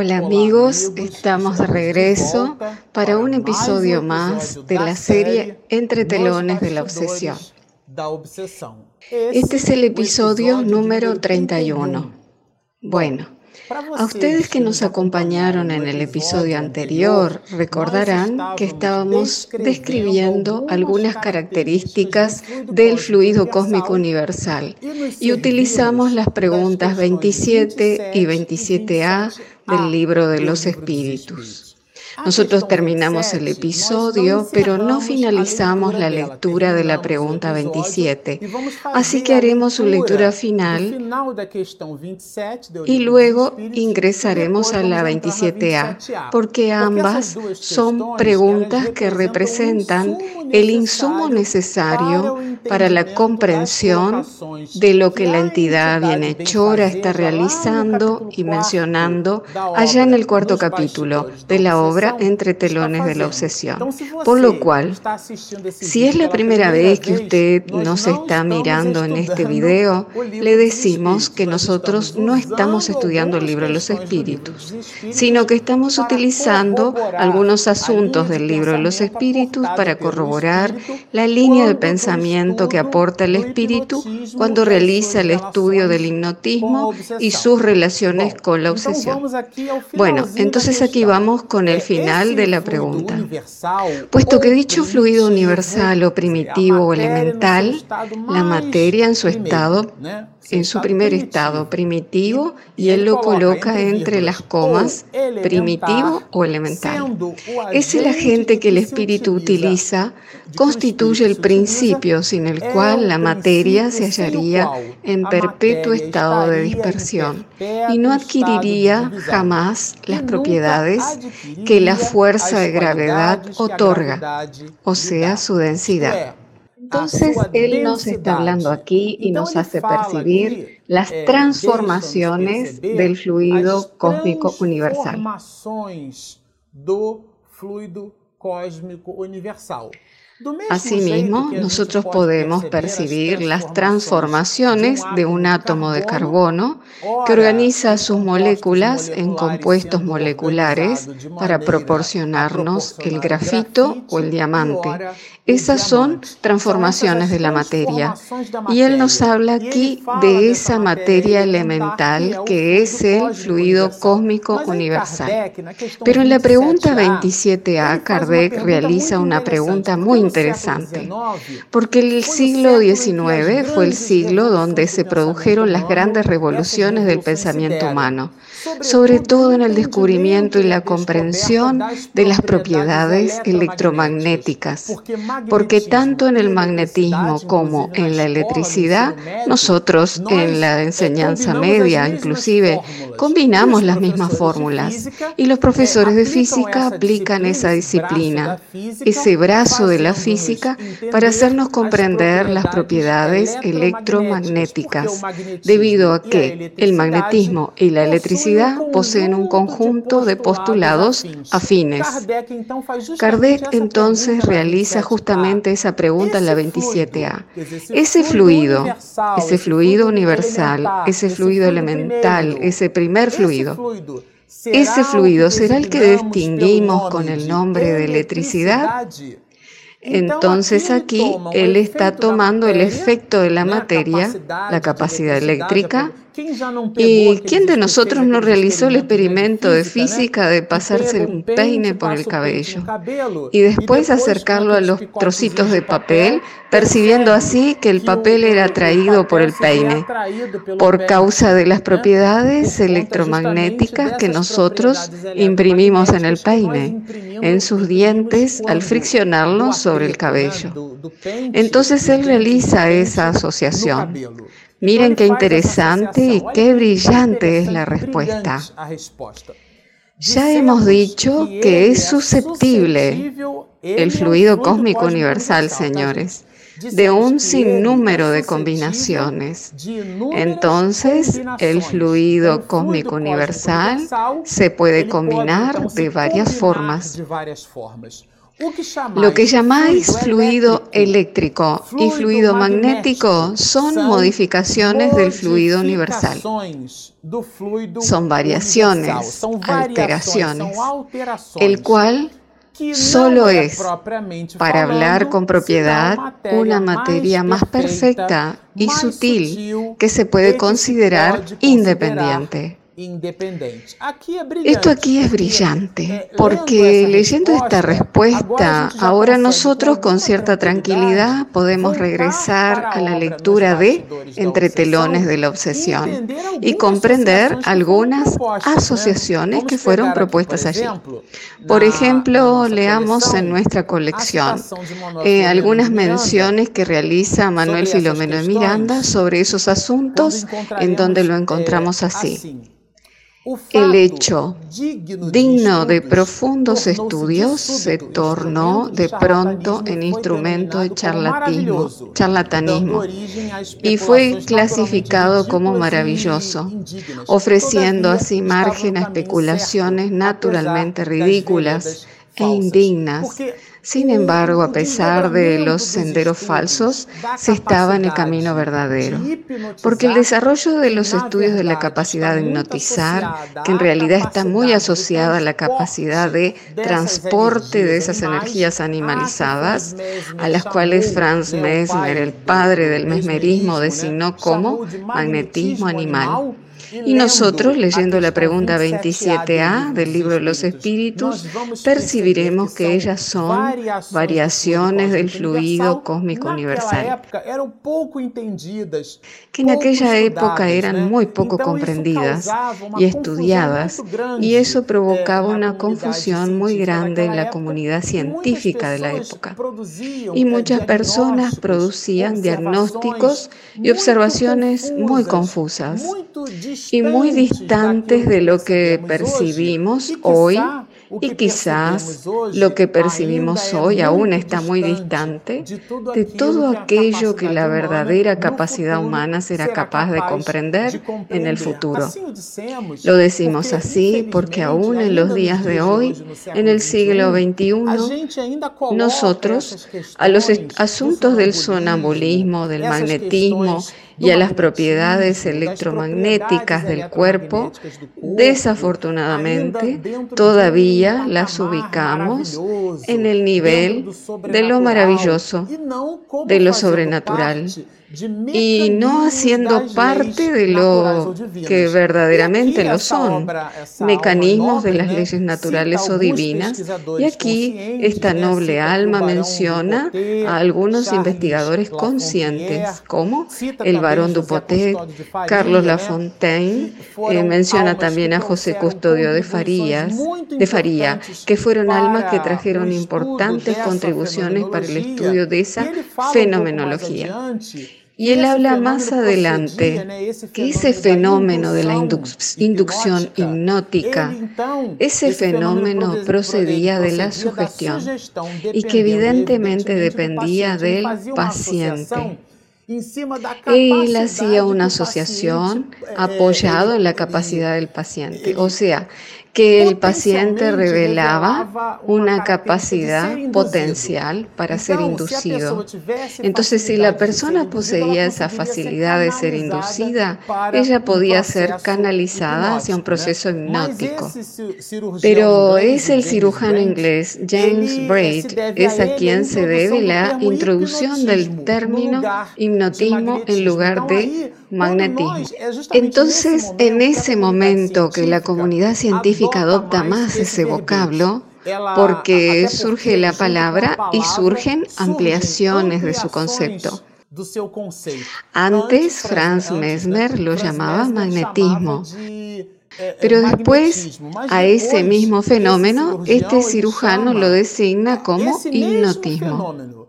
Hola amigos, estamos de regreso para un episodio más de la serie Entre telones de la obsesión. Este es el episodio número 31. Bueno, a ustedes que nos acompañaron en el episodio anterior recordarán que estábamos describiendo algunas características del fluido cósmico universal. Y utilizamos las preguntas 27 y 27a del libro de los espíritus. Nosotros terminamos el episodio, pero no finalizamos la lectura de la pregunta 27. Así que haremos su lectura. final y luego ingresaremos a la 27A, porque ambas son preguntas que representan el insumo necesario para la comprensión de lo que la entidad bienhechora está realizando y mencionando allá en el cuarto capítulo de la obra entre telones de la obsesión. Por lo cual, si es la primera vez que usted nos está mirando en este video, le decimos que nosotros no estamos estudiando el libro de los espíritus, sino que estamos utilizando algunos asuntos del libro de los espíritus para corroborar la línea de pensamiento que aporta el espíritu cuando realiza el estudio del hipnotismo y sus relaciones con la obsesión. Bueno, entonces aquí vamos con el final de la pregunta. Puesto que dicho fluido universal o primitivo o elemental, la materia en su estado en su primer estado primitivo y él lo coloca entre las comas primitivo o elemental. Es el agente que el espíritu utiliza, constituye el principio sin el cual la materia se hallaría en perpetuo estado de dispersión y no adquiriría jamás las propiedades que la fuerza de gravedad otorga, o sea, su densidad. Entonces Él nos está hablando aquí y nos hace percibir las transformaciones del fluido cósmico universal. Asimismo, nosotros podemos percibir las transformaciones de un átomo de carbono que organiza sus moléculas en compuestos moleculares para proporcionarnos el grafito o el diamante. Esas son transformaciones de la materia. Y él nos habla aquí de esa materia elemental que es el fluido cósmico universal. Pero en la pregunta 27a, Kardec realiza una pregunta muy interesante, porque el siglo XIX fue el siglo donde se produjeron las grandes revoluciones del pensamiento humano, sobre todo en el descubrimiento y la comprensión de las propiedades electromagnéticas, porque tanto en el magnetismo como en la electricidad, nosotros en la enseñanza media inclusive combinamos las mismas fórmulas y los profesores de física aplican esa disciplina, ese brazo de la física para hacernos comprender las propiedades electromagnéticas, debido a que el magnetismo y la electricidad poseen un conjunto de postulados afines. Kardec entonces realiza justamente esa pregunta en la 27A. Ese fluido, ese fluido universal, ese fluido elemental, ese primer fluido, ese fluido será el que distinguimos con el nombre de electricidad. Entonces aquí él está tomando el efecto de la materia, la capacidad eléctrica, ¿Y quién de nosotros no realizó el experimento de física de pasarse un peine por el cabello y después acercarlo a los trocitos de papel, percibiendo así que el papel era atraído por el peine, por causa de las propiedades electromagnéticas que nosotros imprimimos en el peine, en sus dientes al friccionarlo sobre el cabello? Entonces él realiza esa asociación. Miren qué interesante y qué brillante es la respuesta. Ya hemos dicho que es susceptible el fluido cósmico universal, señores, de un sinnúmero de combinaciones. Entonces, el fluido cósmico universal se puede combinar de varias formas. Lo que llamáis fluido eléctrico y fluido magnético son modificaciones del fluido universal. Son variaciones, alteraciones, el cual solo es, para hablar con propiedad, una materia más perfecta y sutil que se puede considerar independiente. Esto aquí es brillante, eh, porque leyendo esta respuesta, ahora nosotros con cierta tranquilidad podemos regresar a la lectura de Entre telones de la obsesión y comprender algunas asociaciones que fueron propuestas allí. Por ejemplo, leamos en nuestra colección eh, algunas menciones que realiza Manuel Filomeno de Miranda sobre esos asuntos en donde lo encontramos así. El hecho digno de profundos estudios se tornó de pronto en instrumento de charlatanismo, charlatanismo y fue clasificado como maravilloso, ofreciendo así margen a especulaciones naturalmente ridículas e indignas sin embargo, a pesar de los senderos falsos, se estaba en el camino verdadero, porque el desarrollo de los estudios de la capacidad de hipnotizar, que en realidad está muy asociada a la capacidad de transporte de esas energías animalizadas, a las cuales Franz Mesmer, el padre del mesmerismo, designó como magnetismo animal. Y nosotros, leyendo la pregunta 27a del libro de los espíritus, percibiremos que ellas son variaciones del fluido cósmico universal, que en aquella época eran muy poco comprendidas y estudiadas, y eso provocaba una confusión muy grande en la comunidad científica de la época. Y muchas personas producían diagnósticos y observaciones muy confusas y muy distantes de lo que percibimos hoy y quizás lo que percibimos hoy aún está muy distante de todo aquello que la verdadera capacidad humana será capaz de comprender en el futuro. Lo decimos así porque aún en los días de hoy, en el siglo XXI, nosotros a los asuntos del sonambulismo, del magnetismo, y a las propiedades electromagnéticas del cuerpo, desafortunadamente todavía las ubicamos en el nivel de lo maravilloso, de lo sobrenatural y no haciendo parte de lo que verdaderamente lo son, mecanismos de las leyes naturales o divinas. Y aquí esta noble alma menciona a algunos investigadores conscientes, como el barón Dupotet, Carlos Lafontaine, eh, menciona también a José Custodio de Farías, de Faría, que fueron almas que trajeron importantes contribuciones para el estudio de esa fenomenología. Y él habla más adelante que ese fenómeno de la inducción hipnótica, ese fenómeno procedía de la sugestión y que evidentemente dependía del paciente. Él hacía una asociación apoyado en la capacidad del paciente, o sea, que el paciente revelaba una capacidad potencial para ser inducido. Entonces, si la persona poseía esa facilidad de ser inducida, ella podía ser canalizada hacia un proceso hipnótico. Pero es el cirujano inglés James Braid, es a quien se debe la introducción del término hipnotismo en lugar de magnetismo. Entonces, en ese momento que la comunidad científica adopta más ese vocablo, porque surge la palabra y surgen ampliaciones de su concepto. Antes, Franz Mesmer lo llamaba magnetismo. Pero después a ese mismo fenómeno, este cirujano lo designa como hipnotismo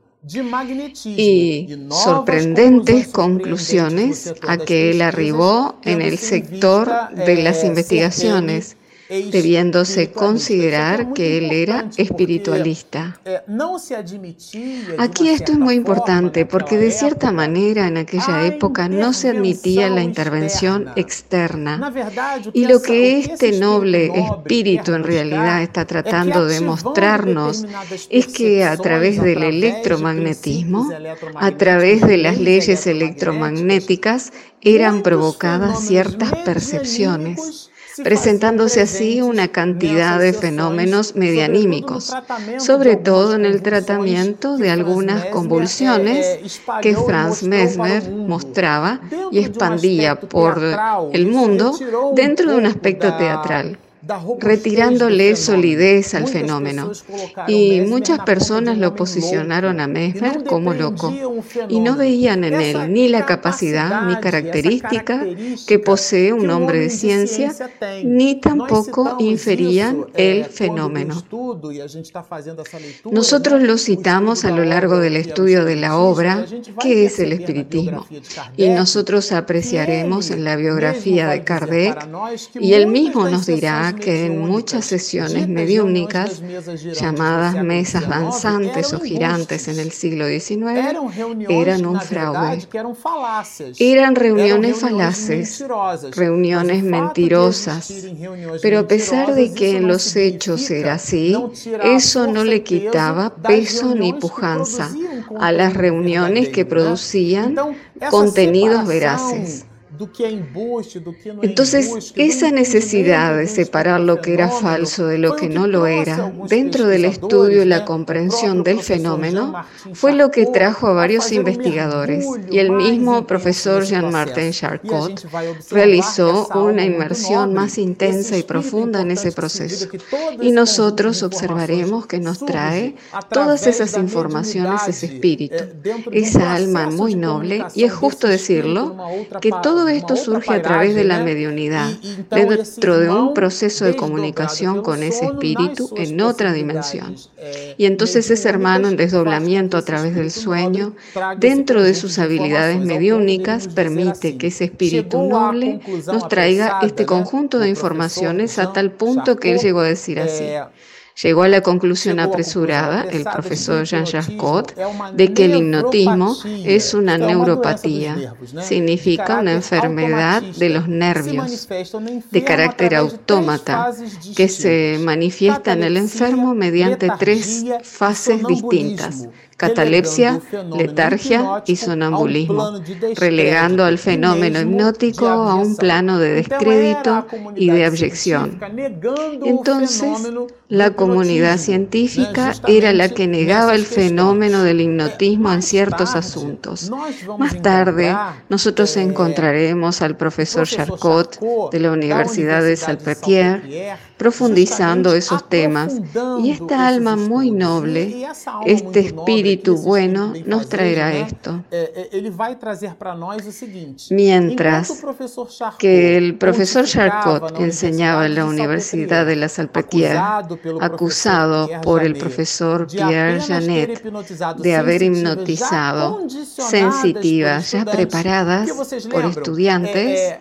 y sorprendentes conclusiones a que él arribó en el sector de las investigaciones debiéndose considerar que él era espiritualista. Aquí esto es muy importante porque de cierta manera en aquella época no se admitía la intervención externa. Y lo que este noble espíritu en realidad está tratando de mostrarnos es que a través del electromagnetismo, a través de las leyes electromagnéticas, eran provocadas ciertas percepciones presentándose así una cantidad de fenómenos medianímicos, sobre todo en el tratamiento de algunas convulsiones que Franz Mesmer mostraba y expandía por el mundo dentro de un aspecto teatral retirándole solidez al fenómeno. Y muchas personas lo posicionaron a Mesmer como loco y no veían en él ni la capacidad ni característica que posee un hombre de ciencia, ni tampoco inferían el fenómeno. Nosotros lo citamos a lo largo del estudio de la obra, que es el espiritismo, y nosotros apreciaremos en la biografía de Kardec, y él mismo nos dirá que en muchas sesiones mediúnicas, llamadas mesas danzantes o girantes en el siglo XIX, eran un fraude. Eran reuniones falaces, reuniones mentirosas. Pero a pesar de que en los hechos era así, eso no le quitaba peso ni pujanza a las reuniones que producían contenidos veraces. Entonces, esa necesidad de separar lo que era falso de lo que no lo era dentro del estudio y la comprensión del fenómeno fue lo que trajo a varios investigadores. y el mismo profesor Jean-Martin Charcot realizó una inmersión más intensa y profunda en ese proceso. Y nosotros observaremos que nos trae todas esas informaciones ese espíritu, esa alma muy noble, y es justo decirlo, que todo esto surge a través de la mediunidad, dentro de un proceso de comunicación con ese espíritu en otra dimensión. Y entonces ese hermano en desdoblamiento a través del sueño, dentro de sus habilidades mediúnicas, permite que ese espíritu noble nos traiga este conjunto de informaciones a tal punto que él llegó a decir así. Llegó a la conclusión apresurada, el profesor Jean Jacques de que el hipnotismo es una neuropatía, significa una enfermedad de los nervios, de carácter autómata, que se manifiesta en el enfermo mediante tres fases distintas catalepsia, letargia y sonambulismo, relegando al fenómeno hipnótico a un plano de descrédito y de abyección. Entonces, la comunidad científica era la que negaba el fenómeno del hipnotismo en ciertos asuntos. Más tarde, nosotros encontraremos al profesor Charcot de la Universidad de Salpêtrière profundizando esos temas. Y esta alma muy noble, este espíritu bueno, nos traerá esto. Mientras que el profesor Charcot enseñaba en la Universidad de la Salpêtrière, acusado por el profesor Pierre Janet de haber hipnotizado sensitivas ya preparadas por estudiantes,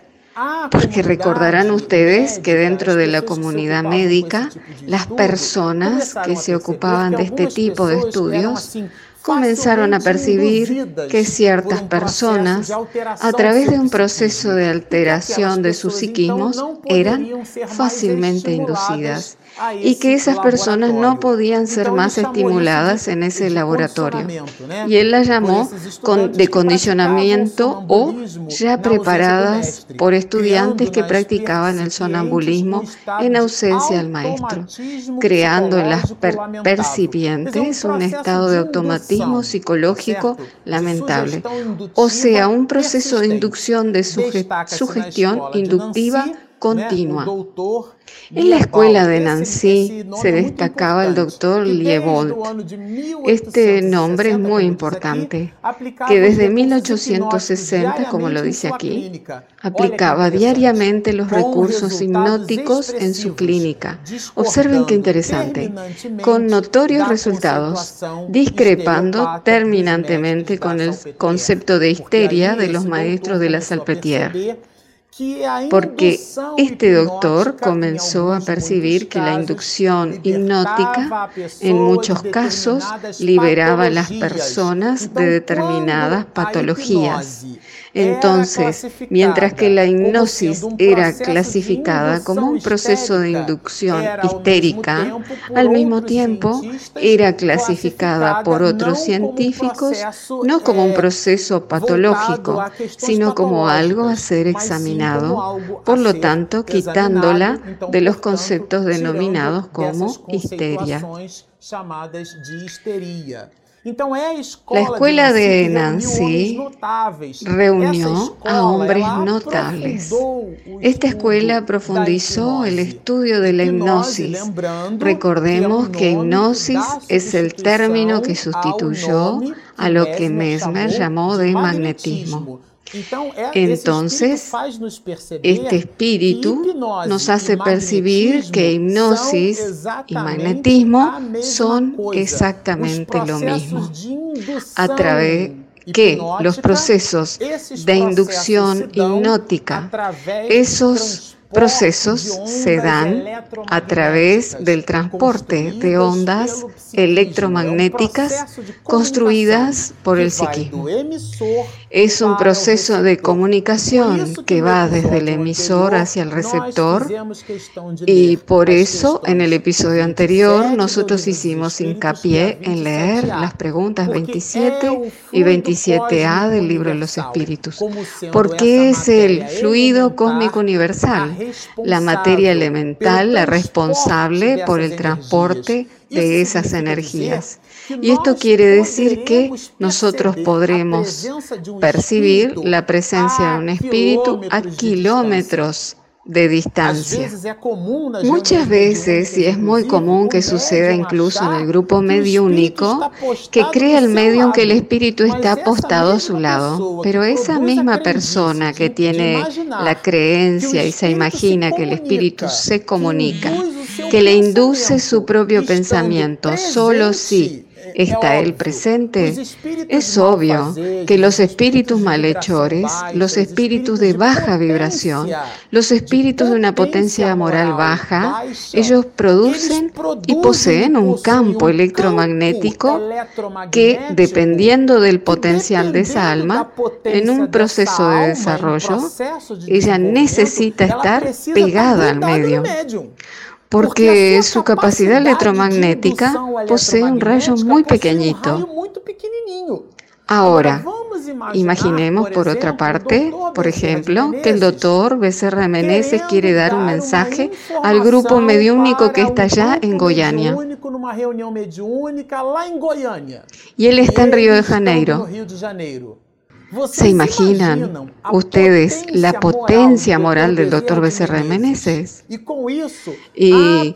Porque recordarán ustedes que dentro de la comunidad médica, las personas que se ocupaban de este tipo de estudios comenzaron a percibir que ciertas personas, a través de un proceso de alteración de sus psiquismos, eran fácilmente inducidas y que esas personas no podían ser más estimuladas en ese laboratorio. Y él las llamó de condicionamiento o ya preparadas por estudiantes que practicaban el sonambulismo en ausencia del maestro, creando en las percipientes un estado de automatismo psicológico lamentable, o sea, un proceso de inducción de sugestión inductiva continua. En la escuela de Nancy se destacaba el doctor Liebold. Este nombre es muy importante, que desde 1860, como lo dice aquí, aplicaba diariamente los recursos hipnóticos en su clínica. Observen qué interesante, con notorios resultados, discrepando terminantemente con el concepto de histeria de los maestros de la Salpêtrière porque este doctor comenzó a percibir que la inducción hipnótica en muchos casos liberaba a las personas de determinadas patologías. Entonces, mientras que la hipnosis era clasificada como un proceso de inducción histérica, al mismo tiempo era clasificada por otros científicos no como un proceso patológico, sino como algo a ser examinado, por lo tanto quitándola de los conceptos denominados como histeria. La escuela de Nancy reunió a hombres notables. Esta escuela profundizó el estudio de la hipnosis. Recordemos que hipnosis es el término que sustituyó a lo que Mesmer llamó de magnetismo. Entonces, este espíritu nos hace percibir que hipnosis y magnetismo son exactamente lo mismo, a través que los procesos de inducción hipnótica, esos procesos se dan a través del transporte de ondas electromagnéticas construidas por el psiquismo. Es un proceso de comunicación que va desde el emisor hacia el receptor y por eso en el episodio anterior nosotros hicimos hincapié en leer las preguntas 27 y 27a del libro de los espíritus. ¿Por qué es el fluido cósmico universal? la materia elemental, la responsable por el transporte de esas energías. Y esto quiere decir que nosotros podremos percibir la presencia de un espíritu a kilómetros de distancia. Muchas veces, y es muy común que suceda incluso en el grupo mediúnico, que crea el medium que el espíritu está apostado a su lado, pero esa misma persona que tiene la creencia y se imagina que el espíritu se comunica, que le induce su propio pensamiento, solo si está Él presente, es obvio que los espíritus malhechores, los espíritus de baja vibración, los espíritus de una potencia moral baja, ellos producen y poseen un campo electromagnético que, dependiendo del potencial de esa alma, en un proceso de desarrollo, ella necesita estar pegada al medio porque su capacidad electromagnética posee un rayo muy pequeñito. Ahora, imaginemos por otra parte, por ejemplo, que el doctor Becerra Meneses quiere dar un mensaje al grupo mediúnico que está allá en Goiânia. Y él está en Río de Janeiro. ¿Se imaginan ustedes la potencia moral del doctor Becerra Meneses? Y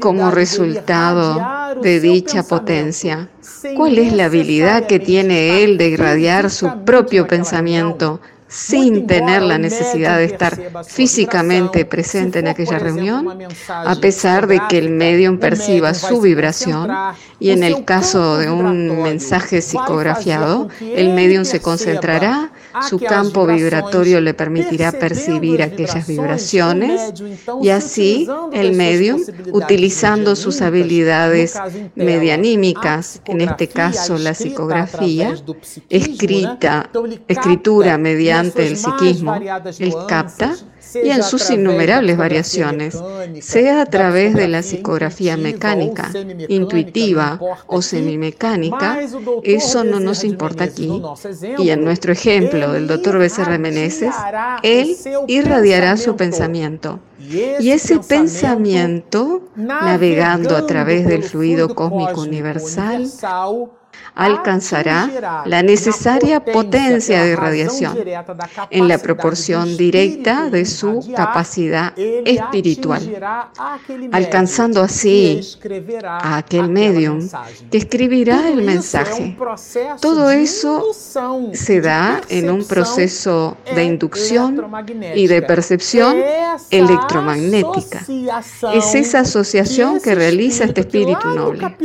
como resultado de dicha potencia, ¿cuál es la habilidad que tiene él de irradiar su propio pensamiento sin tener la necesidad de estar físicamente presente en aquella reunión, a pesar de que el medium perciba su vibración y en el caso de un mensaje psicografiado, el medium se concentrará su campo vibratorio le permitirá percibir aquellas vibraciones y así el medium, utilizando sus habilidades medianímicas, en este caso la psicografía, escrita, escritura mediante el psiquismo, él capta y en sus innumerables variaciones, sea a través de la psicografía mecánica, intuitiva o semimecánica, eso no nos importa aquí. Y en nuestro ejemplo del doctor Becerra Meneses, él irradiará su pensamiento. Y ese pensamiento, navegando a través del fluido cósmico universal, alcanzará la necesaria potencia de radiación en la proporción directa de su capacidad espiritual, alcanzando así a aquel medium que escribirá el mensaje. Todo eso se da en un proceso de inducción y de percepción electromagnética. Es esa asociación que realiza este espíritu noble,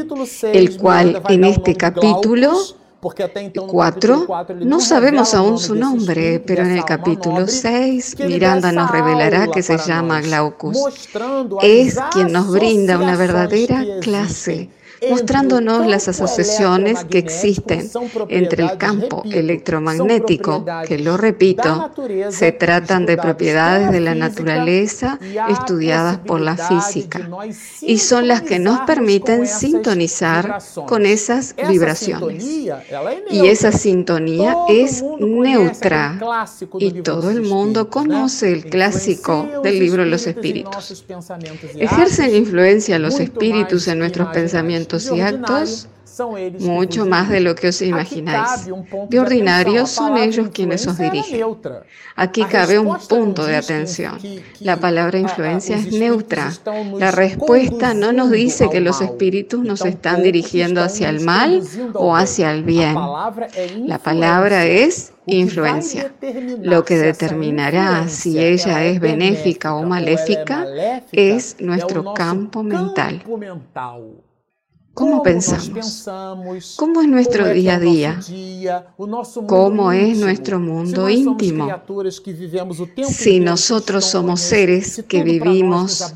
el cual en este capítulo 4. No sabemos aún su nombre, pero en el capítulo 6 Miranda nos revelará que se llama Glaucus. Es quien nos brinda una verdadera clase mostrándonos las asociaciones que existen entre el campo electromagnético, que lo repito, se tratan de propiedades de la naturaleza estudiadas por la física y son las que nos permiten sintonizar con esas vibraciones. Y esa sintonía es neutra y todo el mundo conoce el clásico del libro Los Espíritus. Ejercen influencia los espíritus en nuestros pensamientos y actos mucho más de lo que os imagináis. De ordinario son ellos quienes os dirigen. Aquí cabe un punto de atención. La palabra influencia es neutra. La respuesta no nos dice que los espíritus nos están dirigiendo hacia el mal o hacia el bien. La palabra es influencia. Lo que determinará si ella es benéfica o maléfica es nuestro campo mental. ¿Cómo pensamos? ¿Cómo es nuestro día a día? ¿Cómo es nuestro mundo íntimo? Si nosotros somos seres que vivimos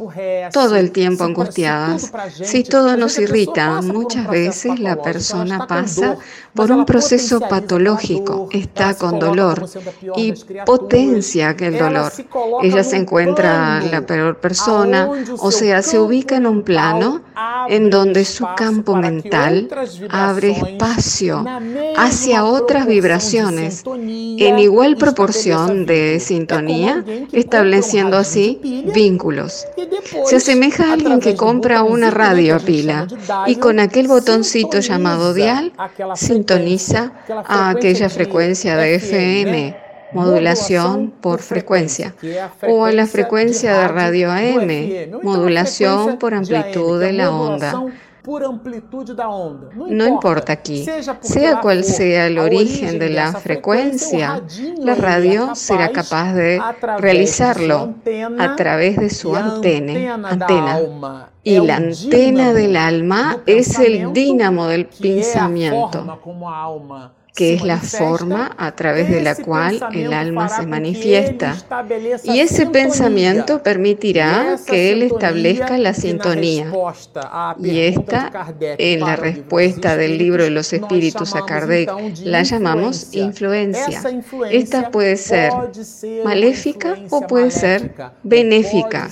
todo el tiempo angustiadas, si todo nos irrita, muchas veces la persona pasa por un proceso patológico, está con dolor y potencia aquel dolor. Ella se encuentra la peor persona, o sea, se ubica en un plano en donde su campo mental abre espacio hacia otras vibraciones en igual proporción de sintonía, estableciendo así vínculos. Se asemeja a alguien que compra una radio a pila y con aquel botoncito llamado dial sintoniza a aquella frecuencia de FM modulación por frecuencia, o a la frecuencia de radio AM, modulación por amplitud de la onda. No importa aquí, sea cual sea el origen de la frecuencia, la radio será capaz de realizarlo a través de su antena. antena. Y la antena del alma es el dínamo del pensamiento que es la forma a través de la cual el alma se manifiesta. Y ese pensamiento permitirá que él establezca la sintonía. Y esta, en la respuesta del libro de los espíritus a Kardec, la llamamos influencia. Esta puede ser maléfica o puede ser benéfica.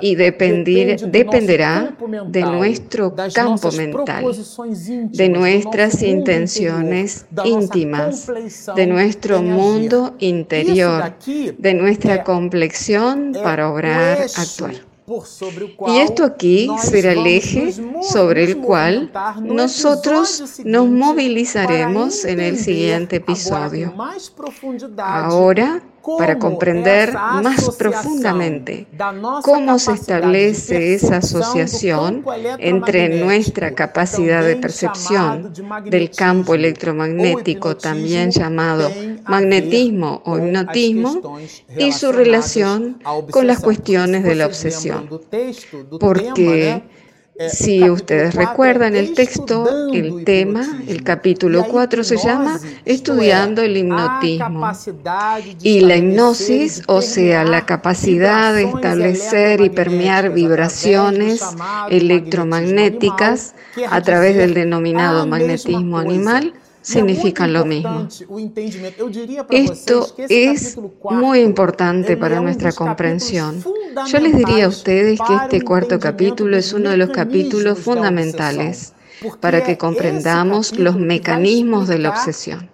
Y dependerá de nuestro campo mental, de nuestras intenciones íntimas, de nuestro mundo interior, de nuestra complexión para obrar, actuar. Y esto aquí será el eje sobre el cual nosotros nos movilizaremos en el siguiente episodio. Ahora para comprender más profundamente cómo se establece esa asociación entre nuestra capacidad de percepción del campo electromagnético, también llamado magnetismo o hipnotismo, y su relación con las cuestiones de la obsesión. Porque si ustedes recuerdan el texto, el tema, el capítulo 4 se llama Estudiando el hipnotismo. Y la hipnosis, o sea, la capacidad de establecer y permear vibraciones electromagnéticas a través del denominado magnetismo animal, significan lo mismo. Esto es muy importante para nuestra comprensión. Yo les diría a ustedes que este cuarto capítulo es uno de los capítulos fundamentales para que comprendamos los mecanismos de la obsesión,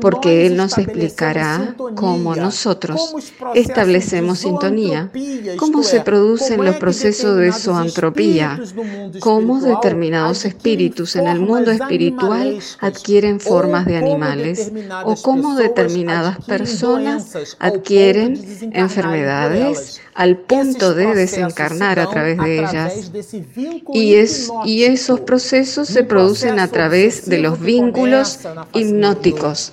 porque Él nos explicará cómo nosotros establecemos sintonía, cómo se producen los procesos de zoantropía, cómo determinados espíritus en el mundo espiritual adquieren formas de animales o cómo determinadas personas adquieren enfermedades al punto de desencarnar a través de ellas. Y, es, y esos procesos se producen a través de los vínculos hipnóticos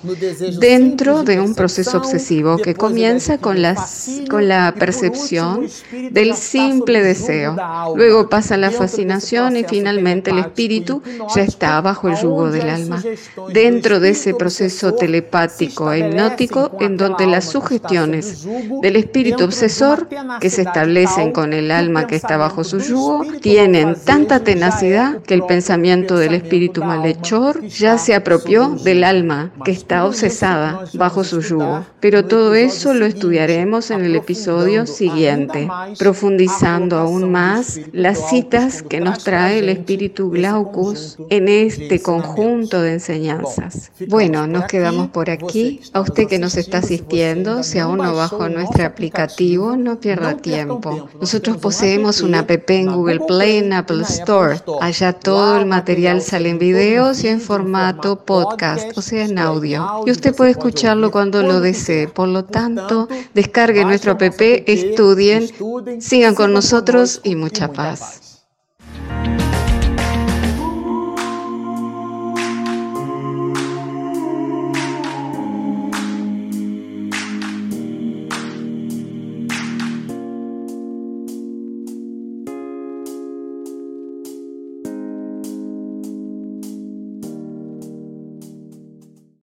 dentro de un proceso obsesivo que comienza con, las, con la percepción del simple deseo. Luego pasa la fascinación y finalmente el espíritu ya está bajo el yugo del alma. Dentro de ese proceso telepático e hipnótico en donde las sugestiones del espíritu obsesor que se establecen con el alma que está bajo su yugo tienen tanta tenacidad que el pensamiento del espíritu malhechor ya se apropió del alma que está obsesada bajo su yugo. Pero todo eso lo estudiaremos en el episodio siguiente, profundizando aún más las citas que nos trae el espíritu Glaucus en este conjunto de enseñanzas. Bueno, nos quedamos por aquí. A usted que nos está asistiendo, si aún no bajó nuestro aplicativo, no pierda tiempo. Nosotros poseemos una app en Google Play, en Apple Store. Allá todo el material sale en videos y en formato podcast, o sea, en audio. Y usted puede escucharlo cuando lo desee. Por lo tanto, descargue nuestro app, estudien, sigan con nosotros y mucha paz.